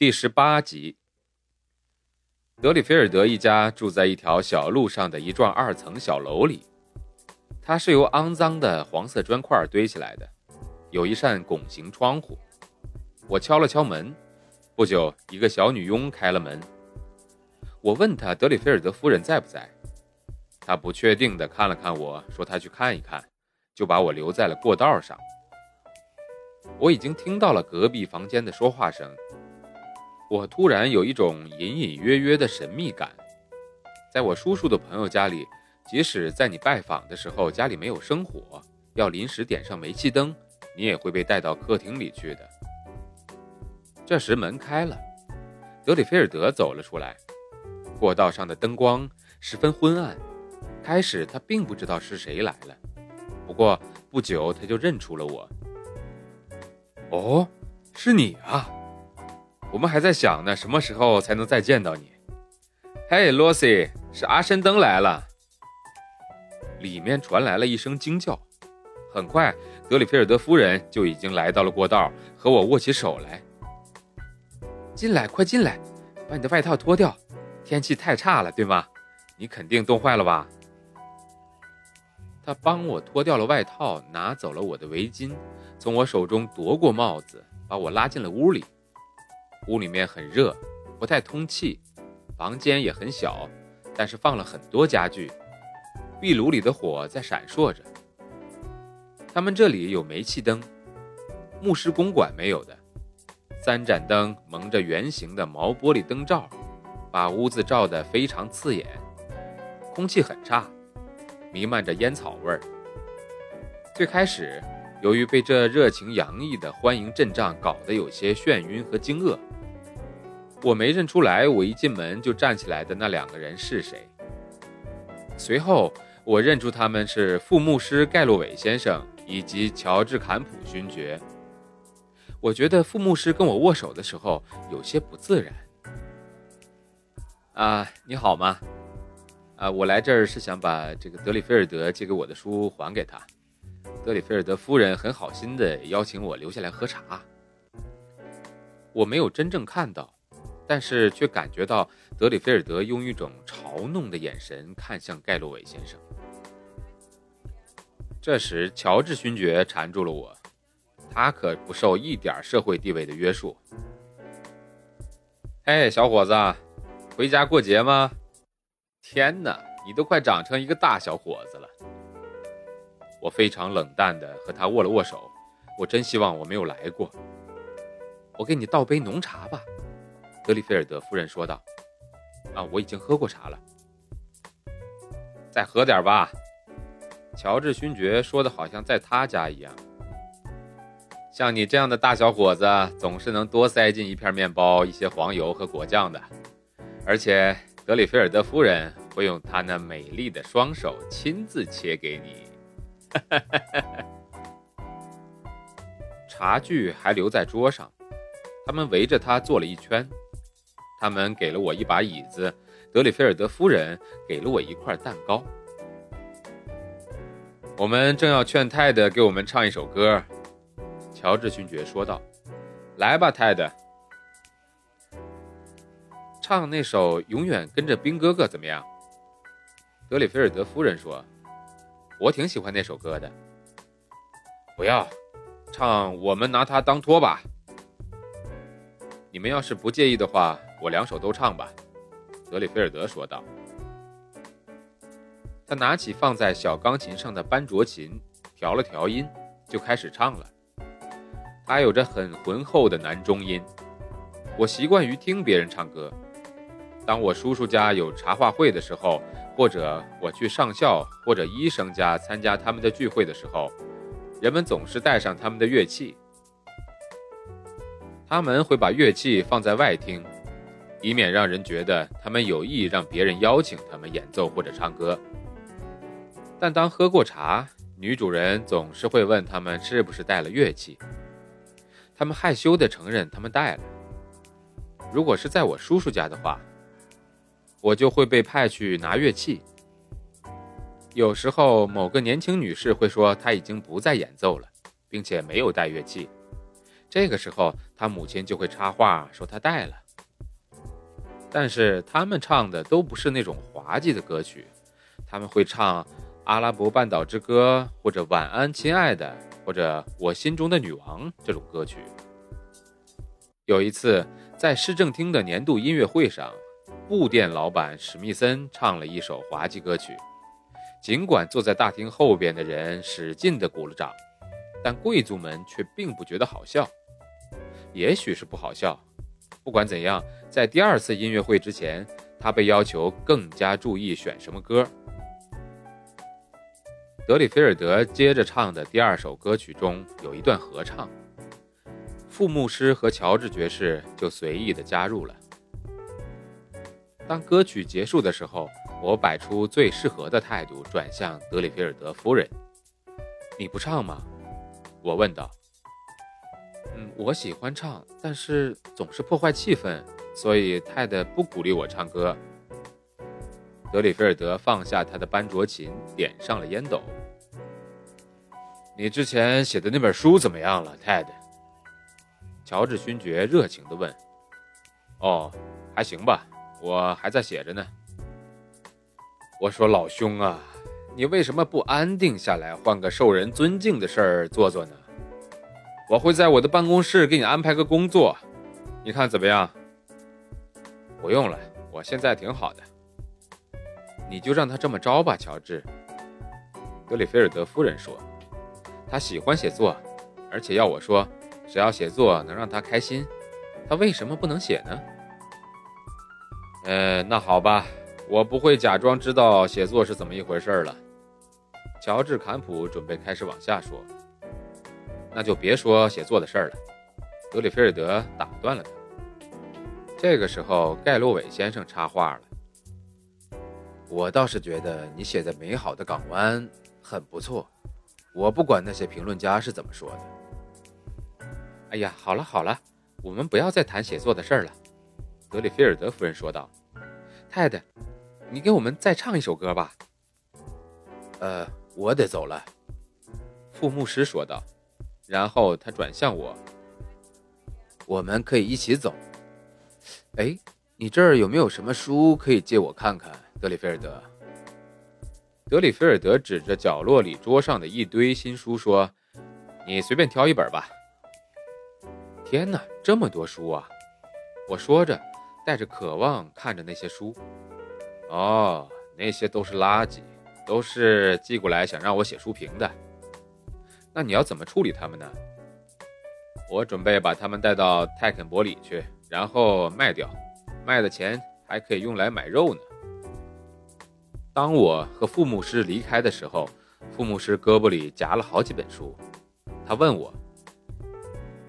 第十八集，德里菲尔德一家住在一条小路上的一幢二层小楼里，它是由肮脏的黄色砖块堆起来的，有一扇拱形窗户。我敲了敲门，不久，一个小女佣开了门。我问她德里菲尔德夫人在不在，她不确定地看了看我说她去看一看，就把我留在了过道上。我已经听到了隔壁房间的说话声。我突然有一种隐隐约约的神秘感，在我叔叔的朋友家里，即使在你拜访的时候家里没有生火，要临时点上煤气灯，你也会被带到客厅里去的。这时门开了，德里菲尔德走了出来。过道上的灯光十分昏暗，开始他并不知道是谁来了，不过不久他就认出了我。哦，是你啊！我们还在想呢，什么时候才能再见到你？嘿，罗西，是阿申登来了。里面传来了一声惊叫。很快，德里菲尔德夫人就已经来到了过道，和我握起手来。进来，快进来，把你的外套脱掉。天气太差了，对吗？你肯定冻坏了吧？他帮我脱掉了外套，拿走了我的围巾，从我手中夺过帽子，把我拉进了屋里。屋里面很热，不太通气，房间也很小，但是放了很多家具，壁炉里的火在闪烁着。他们这里有煤气灯，牧师公馆没有的。三盏灯蒙着圆形的毛玻璃灯罩，把屋子照得非常刺眼。空气很差，弥漫着烟草味儿。最开始，由于被这热情洋溢的欢迎阵仗搞得有些眩晕和惊愕。我没认出来，我一进门就站起来的那两个人是谁。随后，我认出他们是副牧师盖洛韦先生以及乔治坎普勋爵。我觉得副牧师跟我握手的时候有些不自然。啊，你好吗？啊，我来这儿是想把这个德里菲尔德借给我的书还给他。德里菲尔德夫人很好心的邀请我留下来喝茶。我没有真正看到。但是却感觉到德里菲尔德用一种嘲弄的眼神看向盖洛韦先生。这时，乔治勋爵缠住了我，他可不受一点社会地位的约束。嘿，小伙子，回家过节吗？天哪，你都快长成一个大小伙子了。我非常冷淡地和他握了握手，我真希望我没有来过。我给你倒杯浓茶吧。德里菲尔德夫人说道：“啊，我已经喝过茶了，再喝点吧。”乔治勋爵说的好像在他家一样。像你这样的大小伙子，总是能多塞进一片面包、一些黄油和果酱的。而且，德里菲尔德夫人会用她那美丽的双手亲自切给你。茶具还留在桌上，他们围着他坐了一圈。他们给了我一把椅子，德里菲尔德夫人给了我一块蛋糕。我们正要劝泰德给我们唱一首歌，乔治勋爵说道：“来吧，泰德，唱那首《永远跟着兵哥哥》怎么样？”德里菲尔德夫人说：“我挺喜欢那首歌的。”不要唱，我们拿它当托吧。你们要是不介意的话。我两首都唱吧，德里菲尔德说道。他拿起放在小钢琴上的班卓琴，调了调音，就开始唱了。他有着很浑厚的男中音。我习惯于听别人唱歌。当我叔叔家有茶话会的时候，或者我去上校或者医生家参加他们的聚会的时候，人们总是带上他们的乐器，他们会把乐器放在外厅，以免让人觉得他们有意让别人邀请他们演奏或者唱歌。但当喝过茶，女主人总是会问他们是不是带了乐器。他们害羞地承认他们带了。如果是在我叔叔家的话，我就会被派去拿乐器。有时候，某个年轻女士会说她已经不再演奏了，并且没有带乐器。这个时候，她母亲就会插话说她带了。但是他们唱的都不是那种滑稽的歌曲，他们会唱。《阿拉伯半岛之歌》或者《晚安，亲爱的》或者《我心中的女王》这种歌曲。有一次，在市政厅的年度音乐会上，布店老板史密森唱了一首滑稽歌曲。尽管坐在大厅后边的人使劲地鼓了掌，但贵族们却并不觉得好笑。也许是不好笑。不管怎样，在第二次音乐会之前，他被要求更加注意选什么歌。德里菲尔德接着唱的第二首歌曲中有一段合唱，副牧师和乔治爵士就随意的加入了。当歌曲结束的时候，我摆出最适合的态度，转向德里菲尔德夫人：“你不唱吗？”我问道。“，我喜欢唱，但是总是破坏气氛，所以泰德不鼓励我唱歌。”德里菲尔德放下他的班卓琴，点上了烟斗。你之前写的那本书怎么样了，Ted？乔治勋爵热情地问。哦，还行吧，我还在写着呢。我说老兄啊，你为什么不安定下来，换个受人尊敬的事儿做做呢？我会在我的办公室给你安排个工作，你看怎么样？不用了，我现在挺好的。你就让他这么着吧，乔治。德里菲尔德夫人说。他喜欢写作，而且要我说，只要写作能让他开心，他为什么不能写呢？呃，那好吧，我不会假装知道写作是怎么一回事了。乔治·坎普准备开始往下说，那就别说写作的事儿了。德里菲尔德打断了他。这个时候，盖洛韦先生插话了：“我倒是觉得你写的《美好的港湾》很不错。”我不管那些评论家是怎么说的。哎呀，好了好了，我们不要再谈写作的事儿了。”德里菲尔德夫人说道。“太太，你给我们再唱一首歌吧。”“呃，我得走了。”副牧师说道。然后他转向我：“我们可以一起走。哎，你这儿有没有什么书可以借我看看，德里菲尔德？”德里菲尔德指着角落里桌上的一堆新书说：“你随便挑一本吧。”天哪，这么多书啊！我说着，带着渴望看着那些书。哦，那些都是垃圾，都是寄过来想让我写书评的。那你要怎么处理他们呢？我准备把他们带到泰肯伯里去，然后卖掉，卖的钱还可以用来买肉呢。当我和傅牧师离开的时候，傅牧师胳膊里夹了好几本书。他问我：“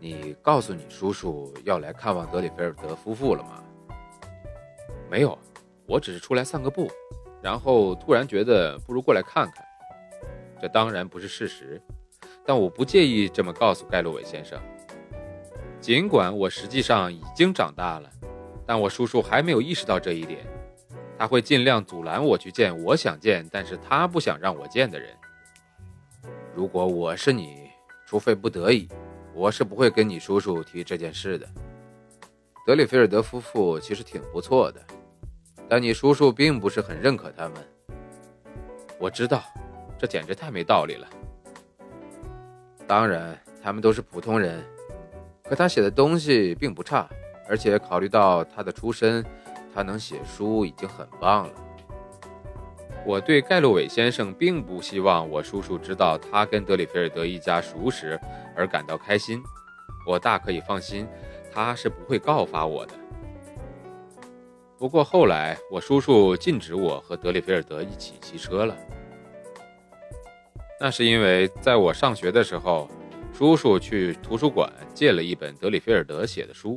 你告诉你叔叔要来看望德里菲尔德夫妇了吗？”“没有，我只是出来散个步，然后突然觉得不如过来看看。”这当然不是事实，但我不介意这么告诉盖洛韦先生。尽管我实际上已经长大了，但我叔叔还没有意识到这一点。他会尽量阻拦我去见我想见，但是他不想让我见的人。如果我是你，除非不得已，我是不会跟你叔叔提这件事的。德里菲尔德夫妇其实挺不错的，但你叔叔并不是很认可他们。我知道，这简直太没道理了。当然，他们都是普通人，可他写的东西并不差，而且考虑到他的出身。他能写书已经很棒了。我对盖洛韦先生并不希望我叔叔知道他跟德里菲尔德一家熟识而感到开心。我大可以放心，他是不会告发我的。不过后来，我叔叔禁止我和德里菲尔德一起骑车了。那是因为在我上学的时候，叔叔去图书馆借了一本德里菲尔德写的书，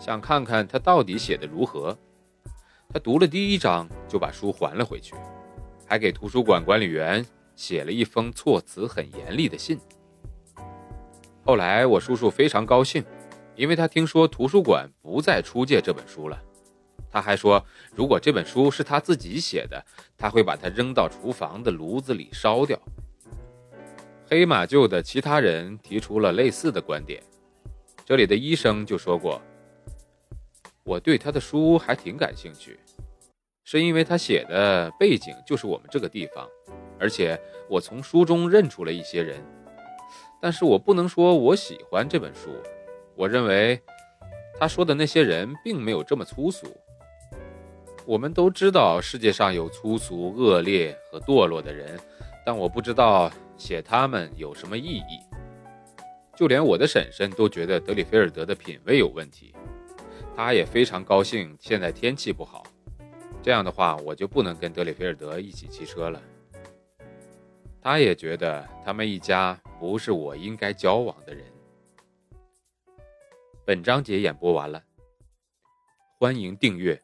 想看看他到底写的如何。他读了第一章就把书还了回去，还给图书馆管理员写了一封措辞很严厉的信。后来我叔叔非常高兴，因为他听说图书馆不再出借这本书了。他还说，如果这本书是他自己写的，他会把它扔到厨房的炉子里烧掉。黑马厩的其他人提出了类似的观点。这里的医生就说过：“我对他的书还挺感兴趣，是因为他写的背景就是我们这个地方，而且我从书中认出了一些人。但是我不能说我喜欢这本书。我认为他说的那些人并没有这么粗俗。”我们都知道世界上有粗俗、恶劣和堕落的人，但我不知道写他们有什么意义。就连我的婶婶都觉得德里菲尔德的品味有问题。她也非常高兴现在天气不好，这样的话我就不能跟德里菲尔德一起骑车了。她也觉得他们一家不是我应该交往的人。本章节演播完了，欢迎订阅。